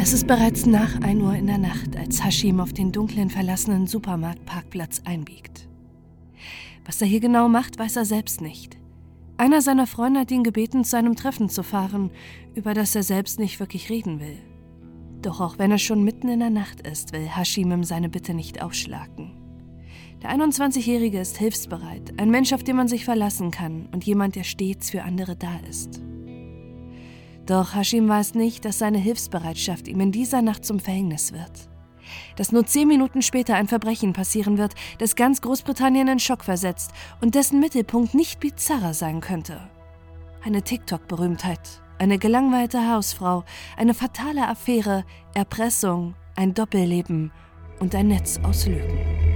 Es ist bereits nach 1 Uhr in der Nacht, als Hashim auf den dunklen, verlassenen Supermarktparkplatz einbiegt. Was er hier genau macht, weiß er selbst nicht. Einer seiner Freunde hat ihn gebeten, zu einem Treffen zu fahren, über das er selbst nicht wirklich reden will. Doch auch wenn er schon mitten in der Nacht ist, will Hashim ihm seine Bitte nicht ausschlagen. Der 21-Jährige ist hilfsbereit, ein Mensch, auf den man sich verlassen kann und jemand, der stets für andere da ist. Doch Hashim weiß nicht, dass seine Hilfsbereitschaft ihm in dieser Nacht zum Verhängnis wird. Dass nur zehn Minuten später ein Verbrechen passieren wird, das ganz Großbritannien in Schock versetzt und dessen Mittelpunkt nicht bizarrer sein könnte. Eine TikTok-Berühmtheit, eine gelangweilte Hausfrau, eine fatale Affäre, Erpressung, ein Doppelleben und ein Netz aus Lügen.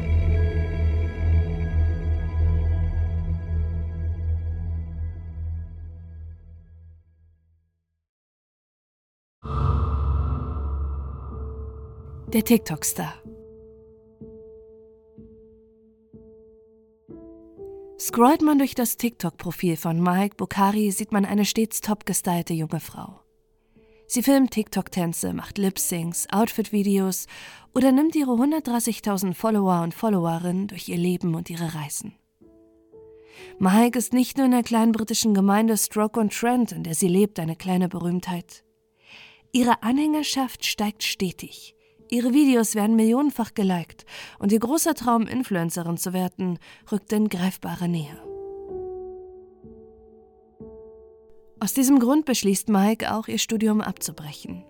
Der TikTok-Star. Scrollt man durch das TikTok-Profil von Mike Bukhari, sieht man eine stets top gestylte junge Frau. Sie filmt TikTok-Tänze, macht Lip-Syncs, Outfit-Videos oder nimmt ihre 130.000 Follower und Followerinnen durch ihr Leben und ihre Reisen. Mike ist nicht nur in der kleinen britischen Gemeinde Stroke on Trent, in der sie lebt, eine kleine Berühmtheit. Ihre Anhängerschaft steigt stetig. Ihre Videos werden millionenfach geliked und ihr großer Traum, Influencerin zu werden, rückt in greifbare Nähe. Aus diesem Grund beschließt Mike auch, ihr Studium abzubrechen.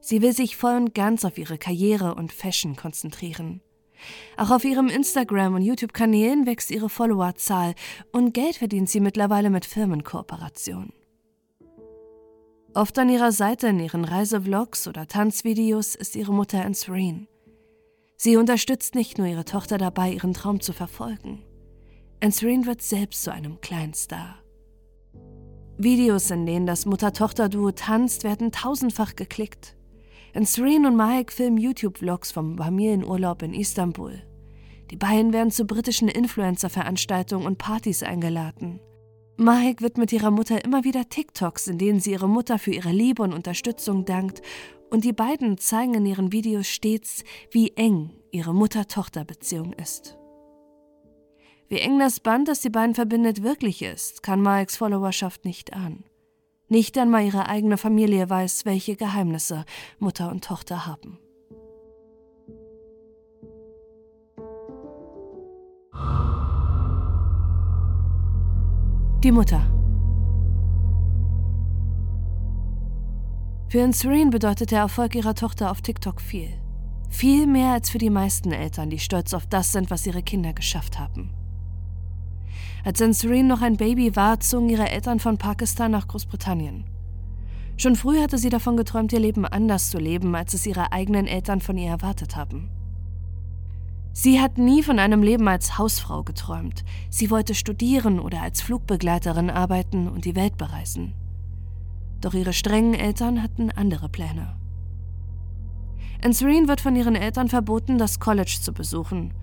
Sie will sich voll und ganz auf ihre Karriere und Fashion konzentrieren. Auch auf ihrem Instagram- und YouTube-Kanälen wächst ihre Followerzahl und Geld verdient sie mittlerweile mit Firmenkooperationen. Oft an ihrer Seite in ihren Reisevlogs oder Tanzvideos ist ihre Mutter Ansreen. Sie unterstützt nicht nur ihre Tochter dabei, ihren Traum zu verfolgen. Ansreen wird selbst zu einem kleinen Star. Videos, in denen das Mutter-Tochter-Duo tanzt, werden tausendfach geklickt. Ansreen und Mahek filmen YouTube-Vlogs vom Familienurlaub in Istanbul. Die beiden werden zu britischen Influencer-Veranstaltungen und Partys eingeladen. Mahek wird mit ihrer Mutter immer wieder TikToks, in denen sie ihre Mutter für ihre Liebe und Unterstützung dankt, und die beiden zeigen in ihren Videos stets, wie eng ihre Mutter-Tochter-Beziehung ist. Wie eng das Band, das die beiden verbindet, wirklich ist, kann Maheks Followerschaft nicht ahnen. Nicht einmal ihre eigene Familie weiß, welche Geheimnisse Mutter und Tochter haben. Die Mutter. Für Insreen bedeutet der Erfolg ihrer Tochter auf TikTok viel. Viel mehr als für die meisten Eltern, die stolz auf das sind, was ihre Kinder geschafft haben. Als Insreen noch ein Baby war, zogen ihre Eltern von Pakistan nach Großbritannien. Schon früh hatte sie davon geträumt, ihr Leben anders zu leben, als es ihre eigenen Eltern von ihr erwartet haben. Sie hat nie von einem Leben als Hausfrau geträumt. Sie wollte studieren oder als Flugbegleiterin arbeiten und die Welt bereisen. Doch ihre strengen Eltern hatten andere Pläne. Ansreen wird von ihren Eltern verboten, das College zu besuchen.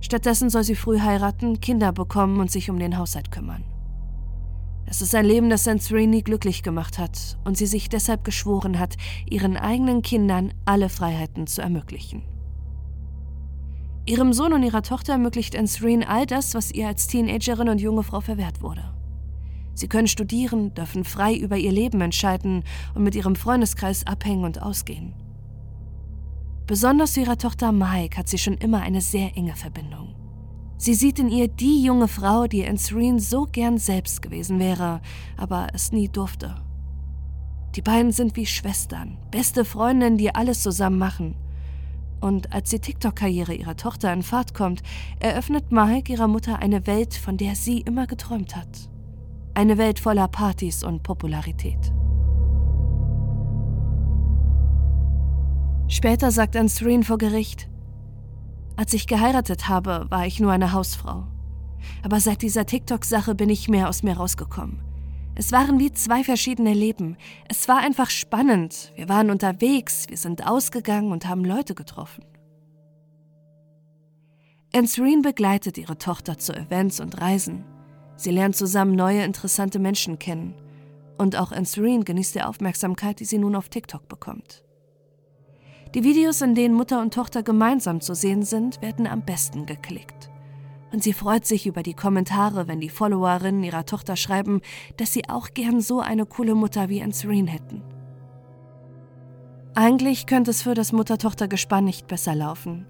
Stattdessen soll sie früh heiraten, Kinder bekommen und sich um den Haushalt kümmern. Es ist ein Leben, das Ansreen nie glücklich gemacht hat und sie sich deshalb geschworen hat, ihren eigenen Kindern alle Freiheiten zu ermöglichen. Ihrem Sohn und ihrer Tochter ermöglicht Ansreen all das, was ihr als Teenagerin und junge Frau verwehrt wurde. Sie können studieren, dürfen frei über ihr Leben entscheiden und mit ihrem Freundeskreis abhängen und ausgehen. Besonders zu ihrer Tochter Mike hat sie schon immer eine sehr enge Verbindung. Sie sieht in ihr die junge Frau, die Ansreen so gern selbst gewesen wäre, aber es nie durfte. Die beiden sind wie Schwestern, beste Freundinnen, die alles zusammen machen. Und als die TikTok-Karriere ihrer Tochter in Fahrt kommt, eröffnet Mike ihrer Mutter eine Welt, von der sie immer geträumt hat. Eine Welt voller Partys und Popularität. Später sagt Ansreen vor Gericht, als ich geheiratet habe, war ich nur eine Hausfrau. Aber seit dieser TikTok-Sache bin ich mehr aus mir rausgekommen. Es waren wie zwei verschiedene Leben. Es war einfach spannend. Wir waren unterwegs, wir sind ausgegangen und haben Leute getroffen. Ansreen begleitet ihre Tochter zu Events und Reisen. Sie lernt zusammen neue interessante Menschen kennen. Und auch Ansreen genießt die Aufmerksamkeit, die sie nun auf TikTok bekommt. Die Videos, in denen Mutter und Tochter gemeinsam zu sehen sind, werden am besten geklickt. Und sie freut sich über die Kommentare, wenn die Followerinnen ihrer Tochter schreiben, dass sie auch gern so eine coole Mutter wie Anserine hätten. Eigentlich könnte es für das Mutter-Tochter-Gespann nicht besser laufen,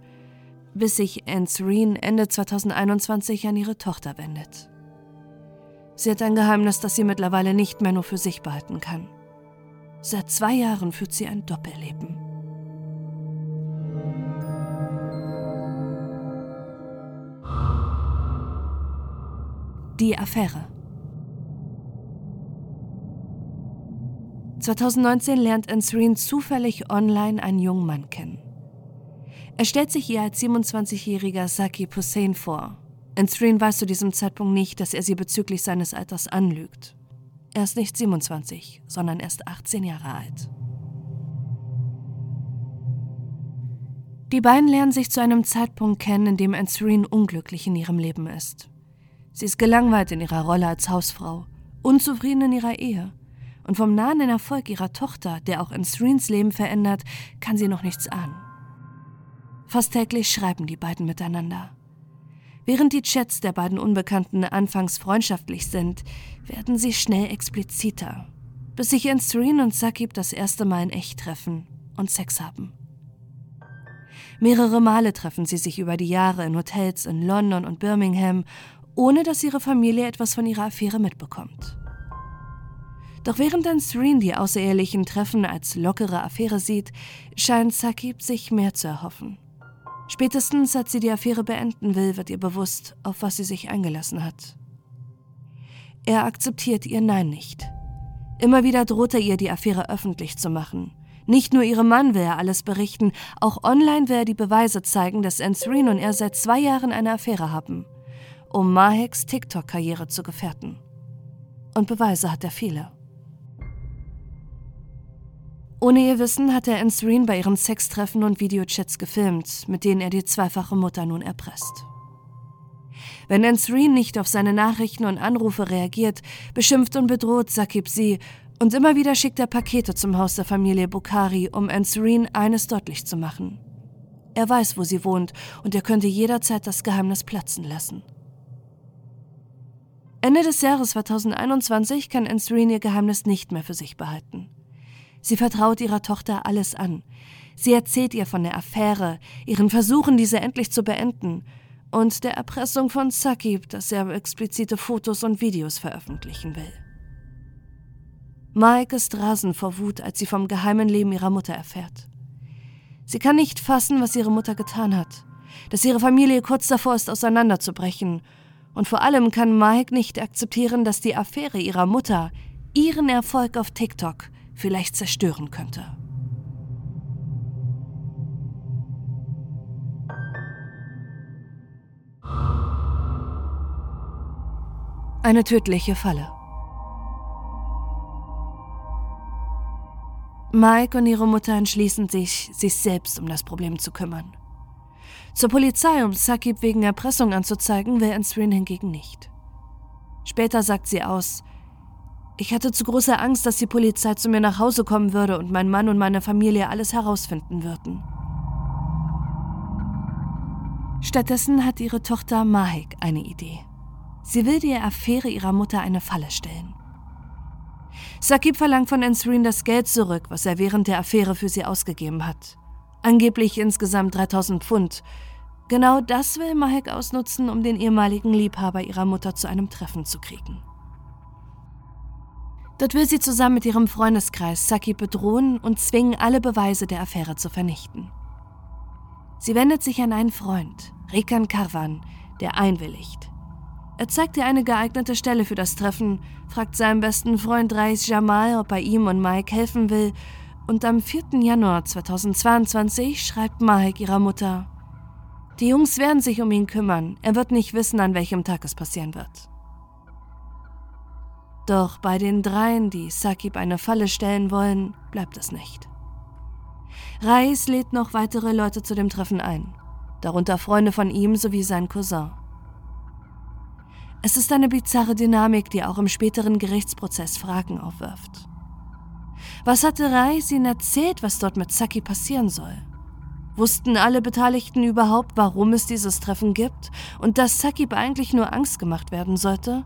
bis sich Anserine Ende 2021 an ihre Tochter wendet. Sie hat ein Geheimnis, das sie mittlerweile nicht mehr nur für sich behalten kann. Seit zwei Jahren führt sie ein Doppelleben. Die Affäre. 2019 lernt Ansreen zufällig online einen jungen Mann kennen. Er stellt sich ihr als 27-jähriger Saki Hussein vor. Ansreen weiß zu diesem Zeitpunkt nicht, dass er sie bezüglich seines Alters anlügt. Er ist nicht 27, sondern erst 18 Jahre alt. Die beiden lernen sich zu einem Zeitpunkt kennen, in dem Ansreen unglücklich in ihrem Leben ist. Sie ist gelangweilt in ihrer Rolle als Hausfrau, unzufrieden in ihrer Ehe. Und vom nahenden Erfolg ihrer Tochter, der auch Ansreens Leben verändert, kann sie noch nichts ahnen. Fast täglich schreiben die beiden miteinander. Während die Chats der beiden Unbekannten anfangs freundschaftlich sind, werden sie schnell expliziter, bis sich Ansreen und Sakib das erste Mal in echt treffen und Sex haben. Mehrere Male treffen sie sich über die Jahre in Hotels in London und Birmingham ohne dass ihre Familie etwas von ihrer Affäre mitbekommt. Doch während dann Serene die außerehelichen Treffen als lockere Affäre sieht, scheint Sakib sich mehr zu erhoffen. Spätestens, als sie die Affäre beenden will, wird ihr bewusst, auf was sie sich eingelassen hat. Er akzeptiert ihr Nein nicht. Immer wieder droht er ihr, die Affäre öffentlich zu machen. Nicht nur ihrem Mann will er alles berichten, auch online will er die Beweise zeigen, dass Ansreen und er seit zwei Jahren eine Affäre haben um Maheks TikTok-Karriere zu gefährden. Und Beweise hat er viele. Ohne ihr Wissen hat er Ansreen bei ihren Sextreffen und Videochats gefilmt, mit denen er die zweifache Mutter nun erpresst. Wenn Ansreen nicht auf seine Nachrichten und Anrufe reagiert, beschimpft und bedroht Sakib sie und immer wieder schickt er Pakete zum Haus der Familie Bukhari, um Ansreen eines deutlich zu machen. Er weiß, wo sie wohnt und er könnte jederzeit das Geheimnis platzen lassen. Ende des Jahres 2021 kann Ansreen ihr Geheimnis nicht mehr für sich behalten. Sie vertraut ihrer Tochter alles an. Sie erzählt ihr von der Affäre, ihren Versuchen, diese endlich zu beenden und der Erpressung von Sakib, dass er explizite Fotos und Videos veröffentlichen will. Mike ist rasend vor Wut, als sie vom geheimen Leben ihrer Mutter erfährt. Sie kann nicht fassen, was ihre Mutter getan hat, dass ihre Familie kurz davor ist, auseinanderzubrechen und vor allem kann Mike nicht akzeptieren, dass die Affäre ihrer Mutter ihren Erfolg auf TikTok vielleicht zerstören könnte. Eine tödliche Falle. Mike und ihre Mutter entschließen sich, sich selbst um das Problem zu kümmern. Zur Polizei, um Sakib wegen Erpressung anzuzeigen, will Ansrin hingegen nicht. Später sagt sie aus, ich hatte zu große Angst, dass die Polizei zu mir nach Hause kommen würde und mein Mann und meine Familie alles herausfinden würden. Stattdessen hat ihre Tochter Mahik eine Idee. Sie will der Affäre ihrer Mutter eine Falle stellen. Sakib verlangt von Ansrin das Geld zurück, was er während der Affäre für sie ausgegeben hat. Angeblich insgesamt 3000 Pfund. Genau das will Mahek ausnutzen, um den ehemaligen Liebhaber ihrer Mutter zu einem Treffen zu kriegen. Dort will sie zusammen mit ihrem Freundeskreis Saki bedrohen und zwingen, alle Beweise der Affäre zu vernichten. Sie wendet sich an einen Freund, Rekan Karwan, der einwilligt. Er zeigt ihr eine geeignete Stelle für das Treffen, fragt seinen besten Freund Reis Jamal, ob er ihm und Mike helfen will und am 4. Januar 2022 schreibt Mahek ihrer Mutter, die Jungs werden sich um ihn kümmern, er wird nicht wissen, an welchem Tag es passieren wird. Doch bei den dreien, die Sakib eine Falle stellen wollen, bleibt es nicht. Reis lädt noch weitere Leute zu dem Treffen ein, darunter Freunde von ihm sowie sein Cousin. Es ist eine bizarre Dynamik, die auch im späteren Gerichtsprozess Fragen aufwirft. Was hatte Reis ihnen erzählt, was dort mit Saki passieren soll? Wussten alle Beteiligten überhaupt, warum es dieses Treffen gibt und dass Sakib eigentlich nur Angst gemacht werden sollte?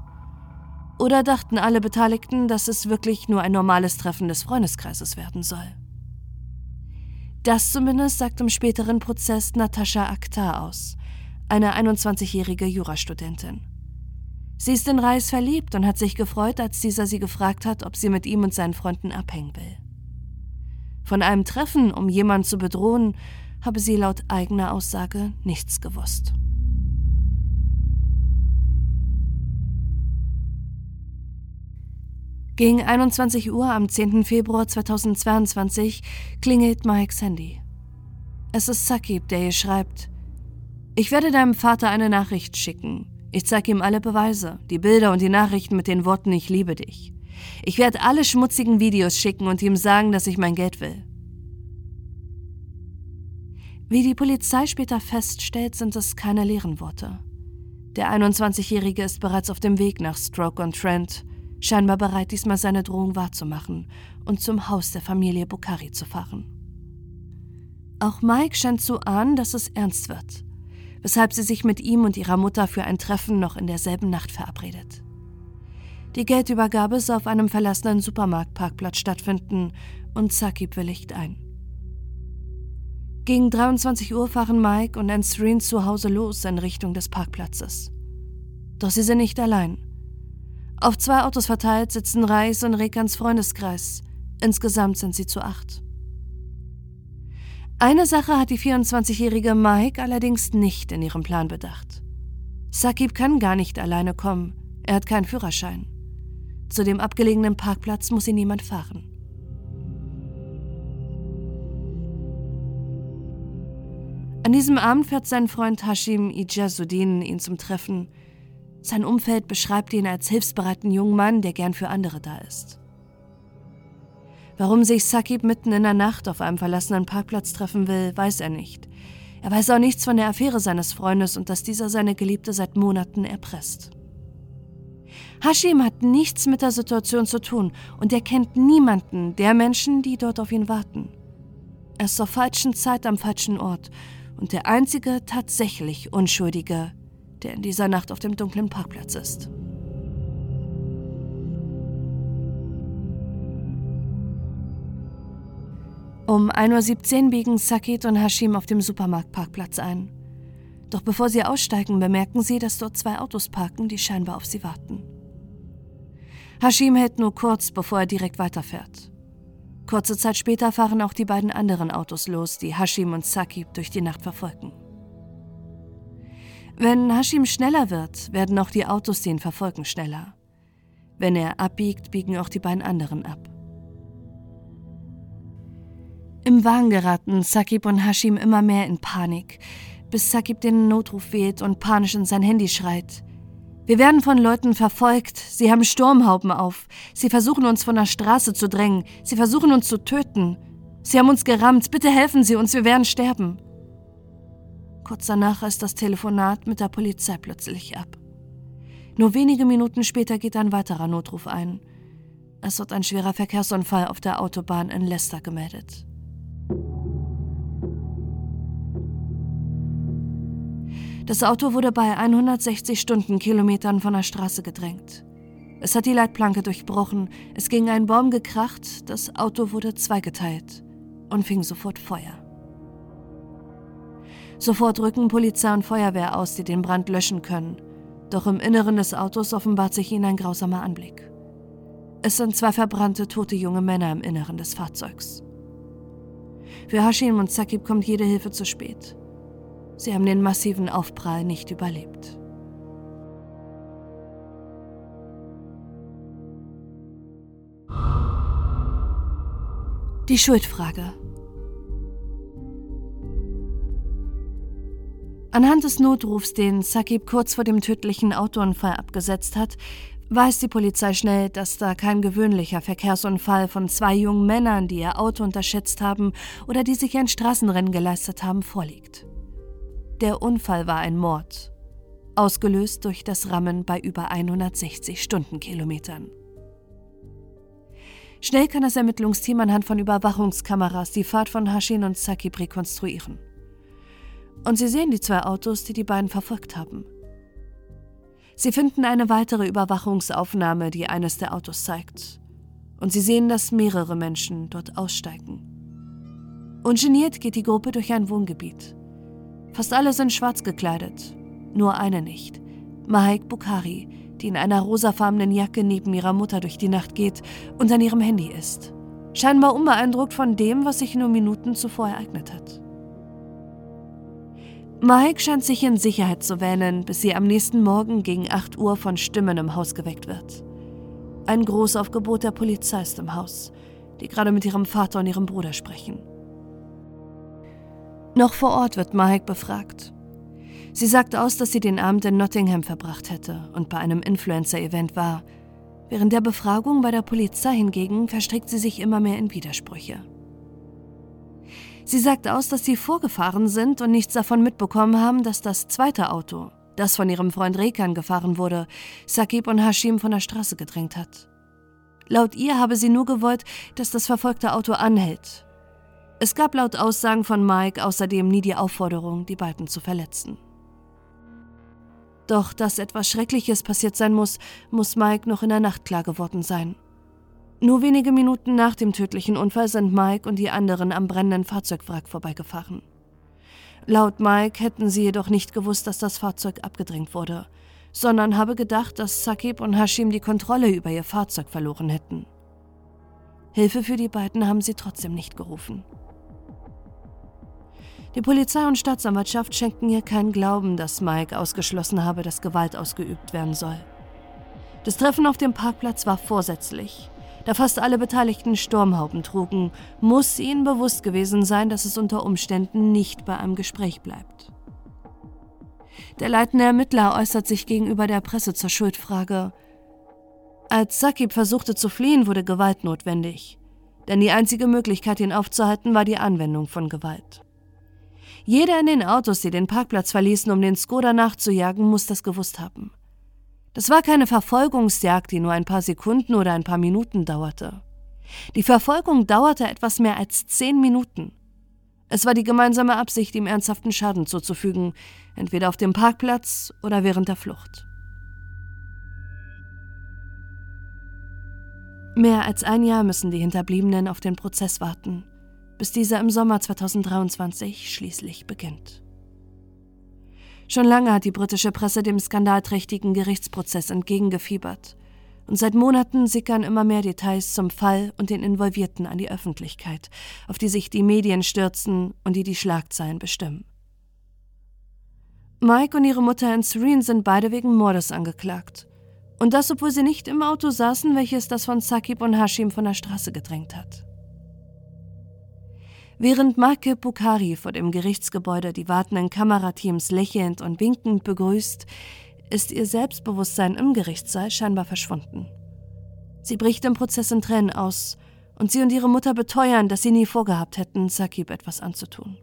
Oder dachten alle Beteiligten, dass es wirklich nur ein normales Treffen des Freundeskreises werden soll? Das zumindest sagt im späteren Prozess Natascha Akhtar aus, eine 21-jährige Jurastudentin. Sie ist in Reis verliebt und hat sich gefreut, als dieser sie gefragt hat, ob sie mit ihm und seinen Freunden abhängen will. Von einem Treffen, um jemanden zu bedrohen, habe sie laut eigener Aussage nichts gewusst. Gegen 21 Uhr am 10. Februar 2022 klingelt Mikes Handy. Es ist Sakib, der ihr schreibt: Ich werde deinem Vater eine Nachricht schicken. Ich zeige ihm alle Beweise, die Bilder und die Nachrichten mit den Worten Ich liebe dich. Ich werde alle schmutzigen Videos schicken und ihm sagen, dass ich mein Geld will. Wie die Polizei später feststellt, sind es keine leeren Worte. Der 21-Jährige ist bereits auf dem Weg nach Stroke on Trent, scheinbar bereit, diesmal seine Drohung wahrzumachen und zum Haus der Familie Bukhari zu fahren. Auch Mike scheint zu ahnen, dass es ernst wird, weshalb sie sich mit ihm und ihrer Mutter für ein Treffen noch in derselben Nacht verabredet. Die Geldübergabe soll auf einem verlassenen Supermarktparkplatz stattfinden und Sakib willigt ein. Gegen 23 Uhr fahren Mike und Ansreen zu Hause los in Richtung des Parkplatzes. Doch sie sind nicht allein. Auf zwei Autos verteilt sitzen Reis und Rekans Freundeskreis. Insgesamt sind sie zu acht. Eine Sache hat die 24-jährige Mike allerdings nicht in ihrem Plan bedacht. Sakib kann gar nicht alleine kommen. Er hat keinen Führerschein. Zu dem abgelegenen Parkplatz muss ihn niemand fahren. An diesem Abend fährt sein Freund Hashim Ijazudin ihn zum Treffen. Sein Umfeld beschreibt ihn als hilfsbereiten jungen Mann, der gern für andere da ist. Warum sich Sakib mitten in der Nacht auf einem verlassenen Parkplatz treffen will, weiß er nicht. Er weiß auch nichts von der Affäre seines Freundes und dass dieser seine Geliebte seit Monaten erpresst. Hashim hat nichts mit der Situation zu tun und er kennt niemanden der Menschen, die dort auf ihn warten. Er ist zur falschen Zeit am falschen Ort und der einzige tatsächlich Unschuldige, der in dieser Nacht auf dem dunklen Parkplatz ist. Um 1.17 Uhr biegen Sakit und Hashim auf dem Supermarktparkplatz ein. Doch bevor sie aussteigen, bemerken sie, dass dort zwei Autos parken, die scheinbar auf sie warten. Hashim hält nur kurz, bevor er direkt weiterfährt. Kurze Zeit später fahren auch die beiden anderen Autos los, die Hashim und Sakib durch die Nacht verfolgen. Wenn Hashim schneller wird, werden auch die Autos, die ihn verfolgen, schneller. Wenn er abbiegt, biegen auch die beiden anderen ab. Im Wagen geraten Sakib und Hashim immer mehr in Panik, bis Sakib den Notruf wählt und panisch in sein Handy schreit. Wir werden von Leuten verfolgt. Sie haben Sturmhauben auf. Sie versuchen uns von der Straße zu drängen. Sie versuchen uns zu töten. Sie haben uns gerammt. Bitte helfen Sie uns, wir werden sterben. Kurz danach ist das Telefonat mit der Polizei plötzlich ab. Nur wenige Minuten später geht ein weiterer Notruf ein. Es wird ein schwerer Verkehrsunfall auf der Autobahn in Leicester gemeldet. Das Auto wurde bei 160 Stundenkilometern von der Straße gedrängt. Es hat die Leitplanke durchbrochen, es ging ein Baum gekracht, das Auto wurde zweigeteilt und fing sofort Feuer. Sofort rücken Polizei und Feuerwehr aus, die den Brand löschen können. Doch im Inneren des Autos offenbart sich ihnen ein grausamer Anblick. Es sind zwei verbrannte, tote junge Männer im Inneren des Fahrzeugs. Für Hashim und Sakib kommt jede Hilfe zu spät. Sie haben den massiven Aufprall nicht überlebt. Die Schuldfrage. Anhand des Notrufs, den Sakib kurz vor dem tödlichen Autounfall abgesetzt hat, weiß die Polizei schnell, dass da kein gewöhnlicher Verkehrsunfall von zwei jungen Männern, die ihr Auto unterschätzt haben oder die sich ein Straßenrennen geleistet haben, vorliegt. Der Unfall war ein Mord, ausgelöst durch das Rammen bei über 160 Stundenkilometern. Schnell kann das Ermittlungsteam anhand von Überwachungskameras die Fahrt von Hashin und Sakib rekonstruieren. und sie sehen die zwei Autos, die die beiden verfolgt haben. Sie finden eine weitere Überwachungsaufnahme, die eines der Autos zeigt. Und sie sehen, dass mehrere Menschen dort aussteigen. Ungeniert geht die Gruppe durch ein Wohngebiet. Fast alle sind schwarz gekleidet, nur eine nicht. Mahek Bukhari, die in einer rosafarbenen Jacke neben ihrer Mutter durch die Nacht geht und an ihrem Handy ist. Scheinbar unbeeindruckt von dem, was sich nur Minuten zuvor ereignet hat. Mike scheint sich in Sicherheit zu wähnen, bis sie am nächsten Morgen gegen 8 Uhr von Stimmen im Haus geweckt wird. Ein Großaufgebot der Polizei ist im Haus, die gerade mit ihrem Vater und ihrem Bruder sprechen. Noch vor Ort wird Mike befragt. Sie sagt aus, dass sie den Abend in Nottingham verbracht hätte und bei einem Influencer-Event war. Während der Befragung bei der Polizei hingegen verstrickt sie sich immer mehr in Widersprüche. Sie sagt aus, dass sie vorgefahren sind und nichts davon mitbekommen haben, dass das zweite Auto, das von ihrem Freund Rekan gefahren wurde, Sakib und Hashim von der Straße gedrängt hat. Laut ihr habe sie nur gewollt, dass das verfolgte Auto anhält. Es gab laut Aussagen von Mike außerdem nie die Aufforderung, die beiden zu verletzen. Doch dass etwas Schreckliches passiert sein muss, muss Mike noch in der Nacht klar geworden sein. Nur wenige Minuten nach dem tödlichen Unfall sind Mike und die anderen am brennenden Fahrzeugwrack vorbeigefahren. Laut Mike hätten sie jedoch nicht gewusst, dass das Fahrzeug abgedrängt wurde, sondern habe gedacht, dass Sakib und Hashim die Kontrolle über ihr Fahrzeug verloren hätten. Hilfe für die beiden haben sie trotzdem nicht gerufen. Die Polizei und Staatsanwaltschaft schenken ihr keinen Glauben, dass Mike ausgeschlossen habe, dass Gewalt ausgeübt werden soll. Das Treffen auf dem Parkplatz war vorsätzlich. Da fast alle Beteiligten Sturmhauben trugen, muss ihnen bewusst gewesen sein, dass es unter Umständen nicht bei einem Gespräch bleibt. Der leitende Ermittler äußert sich gegenüber der Presse zur Schuldfrage. Als Sakib versuchte zu fliehen, wurde Gewalt notwendig. Denn die einzige Möglichkeit, ihn aufzuhalten, war die Anwendung von Gewalt. Jeder in den Autos, die den Parkplatz verließen, um den Skoda nachzujagen, muss das gewusst haben. Das war keine Verfolgungsjagd, die nur ein paar Sekunden oder ein paar Minuten dauerte. Die Verfolgung dauerte etwas mehr als zehn Minuten. Es war die gemeinsame Absicht, ihm ernsthaften Schaden zuzufügen, entweder auf dem Parkplatz oder während der Flucht. Mehr als ein Jahr müssen die Hinterbliebenen auf den Prozess warten, bis dieser im Sommer 2023 schließlich beginnt. Schon lange hat die britische Presse dem skandalträchtigen Gerichtsprozess entgegengefiebert. Und seit Monaten sickern immer mehr Details zum Fall und den Involvierten an die Öffentlichkeit, auf die sich die Medien stürzen und die die Schlagzeilen bestimmen. Mike und ihre Mutter in Serene sind beide wegen Mordes angeklagt. Und das, obwohl sie nicht im Auto saßen, welches das von Sakib und Hashim von der Straße gedrängt hat. Während Marke Bukhari vor dem Gerichtsgebäude die wartenden Kamerateams lächelnd und winkend begrüßt, ist ihr Selbstbewusstsein im Gerichtssaal scheinbar verschwunden. Sie bricht im Prozess in Tränen aus und sie und ihre Mutter beteuern, dass sie nie vorgehabt hätten, Sakib etwas anzutun.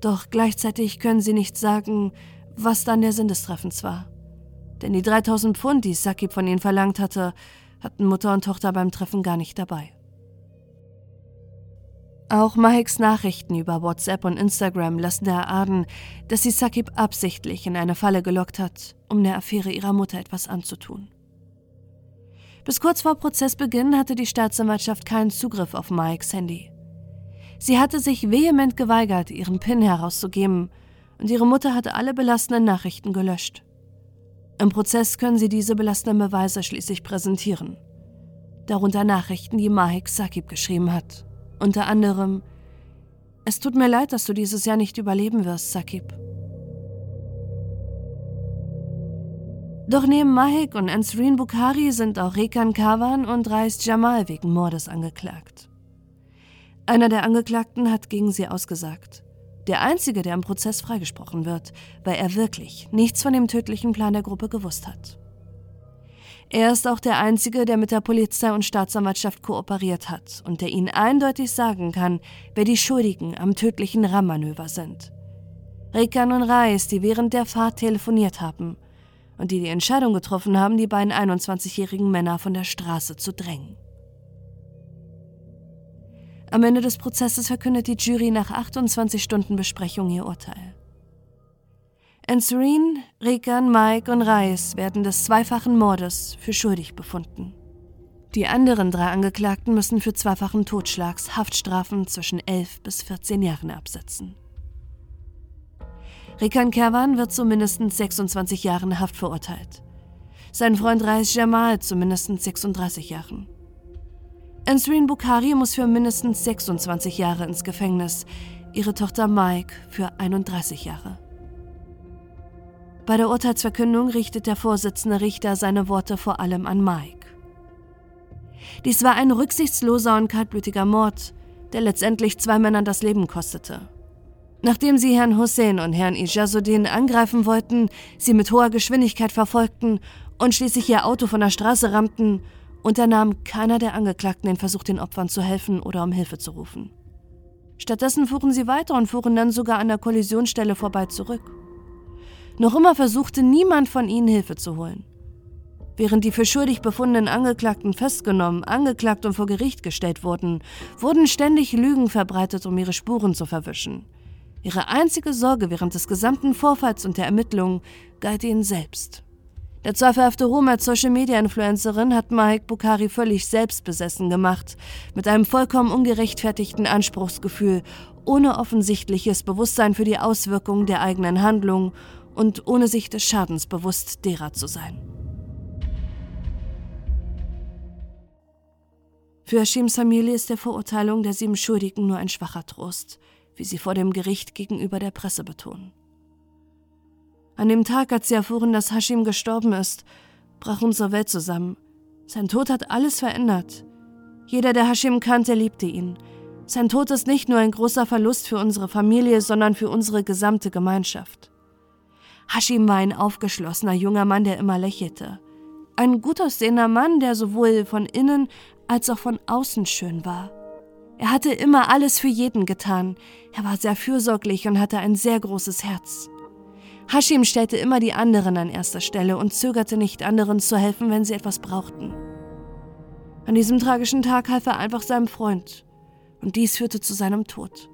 Doch gleichzeitig können sie nicht sagen, was dann der Sinn des Treffens war. Denn die 3000 Pfund, die Sakib von ihnen verlangt hatte, hatten Mutter und Tochter beim Treffen gar nicht dabei. Auch Maheks Nachrichten über WhatsApp und Instagram lassen erahnen, dass sie Sakib absichtlich in eine Falle gelockt hat, um der Affäre ihrer Mutter etwas anzutun. Bis kurz vor Prozessbeginn hatte die Staatsanwaltschaft keinen Zugriff auf Maheks Handy. Sie hatte sich vehement geweigert, ihren PIN herauszugeben, und ihre Mutter hatte alle belastenden Nachrichten gelöscht. Im Prozess können sie diese belastenden Beweise schließlich präsentieren. Darunter Nachrichten, die Mahek Sakib geschrieben hat. Unter anderem, es tut mir leid, dass du dieses Jahr nicht überleben wirst, Sakib. Doch neben Mahek und Ansreen Bukhari sind auch Rekan Kavan und Reis Jamal wegen Mordes angeklagt. Einer der Angeklagten hat gegen sie ausgesagt. Der einzige, der im Prozess freigesprochen wird, weil er wirklich nichts von dem tödlichen Plan der Gruppe gewusst hat. Er ist auch der Einzige, der mit der Polizei und Staatsanwaltschaft kooperiert hat und der ihnen eindeutig sagen kann, wer die Schuldigen am tödlichen Rammmanöver sind. Rikan und Reis, die während der Fahrt telefoniert haben und die die Entscheidung getroffen haben, die beiden 21-jährigen Männer von der Straße zu drängen. Am Ende des Prozesses verkündet die Jury nach 28 Stunden Besprechung ihr Urteil. Anserine, Rekan, Mike und Reis werden des zweifachen Mordes für schuldig befunden. Die anderen drei Angeklagten müssen für zweifachen Totschlags Haftstrafen zwischen 11 bis 14 Jahren absetzen. Rekan Kerwan wird zu mindestens 26 Jahren Haft verurteilt. Sein Freund Reis Jamal zu mindestens 36 Jahren. Ansrin Bukhari muss für mindestens 26 Jahre ins Gefängnis, ihre Tochter Mike für 31 Jahre. Bei der Urteilsverkündung richtet der Vorsitzende Richter seine Worte vor allem an Mike. Dies war ein rücksichtsloser und kaltblütiger Mord, der letztendlich zwei Männern das Leben kostete. Nachdem sie Herrn Hussein und Herrn Ijazuddin angreifen wollten, sie mit hoher Geschwindigkeit verfolgten und schließlich ihr Auto von der Straße rammten, unternahm keiner der Angeklagten den Versuch, den Opfern zu helfen oder um Hilfe zu rufen. Stattdessen fuhren sie weiter und fuhren dann sogar an der Kollisionsstelle vorbei zurück. Noch immer versuchte niemand von ihnen Hilfe zu holen. Während die für schuldig befundenen Angeklagten festgenommen, angeklagt und vor Gericht gestellt wurden, wurden ständig Lügen verbreitet, um ihre Spuren zu verwischen. Ihre einzige Sorge während des gesamten Vorfalls und der Ermittlungen galt ihnen selbst. Der zweifelhafte Ruhm als Social-Media-Influencerin hat Mike Bukhari völlig selbstbesessen gemacht, mit einem vollkommen ungerechtfertigten Anspruchsgefühl, ohne offensichtliches Bewusstsein für die Auswirkungen der eigenen Handlung und ohne sich des Schadens bewusst derer zu sein. Für Hashims Familie ist der Verurteilung der sieben Schuldigen nur ein schwacher Trost, wie sie vor dem Gericht gegenüber der Presse betonen. An dem Tag, als sie erfuhren, dass Hashim gestorben ist, brach unsere Welt zusammen. Sein Tod hat alles verändert. Jeder, der Hashim kannte, liebte ihn. Sein Tod ist nicht nur ein großer Verlust für unsere Familie, sondern für unsere gesamte Gemeinschaft. Hashim war ein aufgeschlossener junger Mann, der immer lächelte. Ein gut aussehender Mann, der sowohl von innen als auch von außen schön war. Er hatte immer alles für jeden getan. Er war sehr fürsorglich und hatte ein sehr großes Herz. Hashim stellte immer die anderen an erster Stelle und zögerte nicht, anderen zu helfen, wenn sie etwas brauchten. An diesem tragischen Tag half er einfach seinem Freund, und dies führte zu seinem Tod.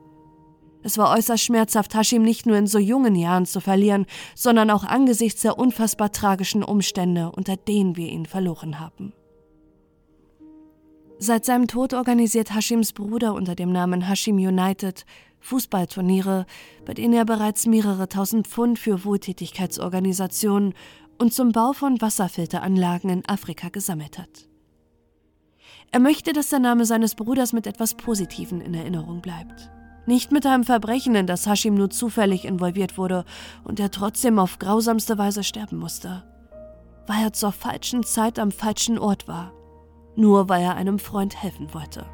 Es war äußerst schmerzhaft, Hashim nicht nur in so jungen Jahren zu verlieren, sondern auch angesichts der unfassbar tragischen Umstände, unter denen wir ihn verloren haben. Seit seinem Tod organisiert Hashims Bruder unter dem Namen Hashim United Fußballturniere, bei denen er bereits mehrere tausend Pfund für Wohltätigkeitsorganisationen und zum Bau von Wasserfilteranlagen in Afrika gesammelt hat. Er möchte, dass der Name seines Bruders mit etwas Positivem in Erinnerung bleibt. Nicht mit einem Verbrechen, in das Hashim nur zufällig involviert wurde und er trotzdem auf grausamste Weise sterben musste. Weil er zur falschen Zeit am falschen Ort war nur weil er einem Freund helfen wollte.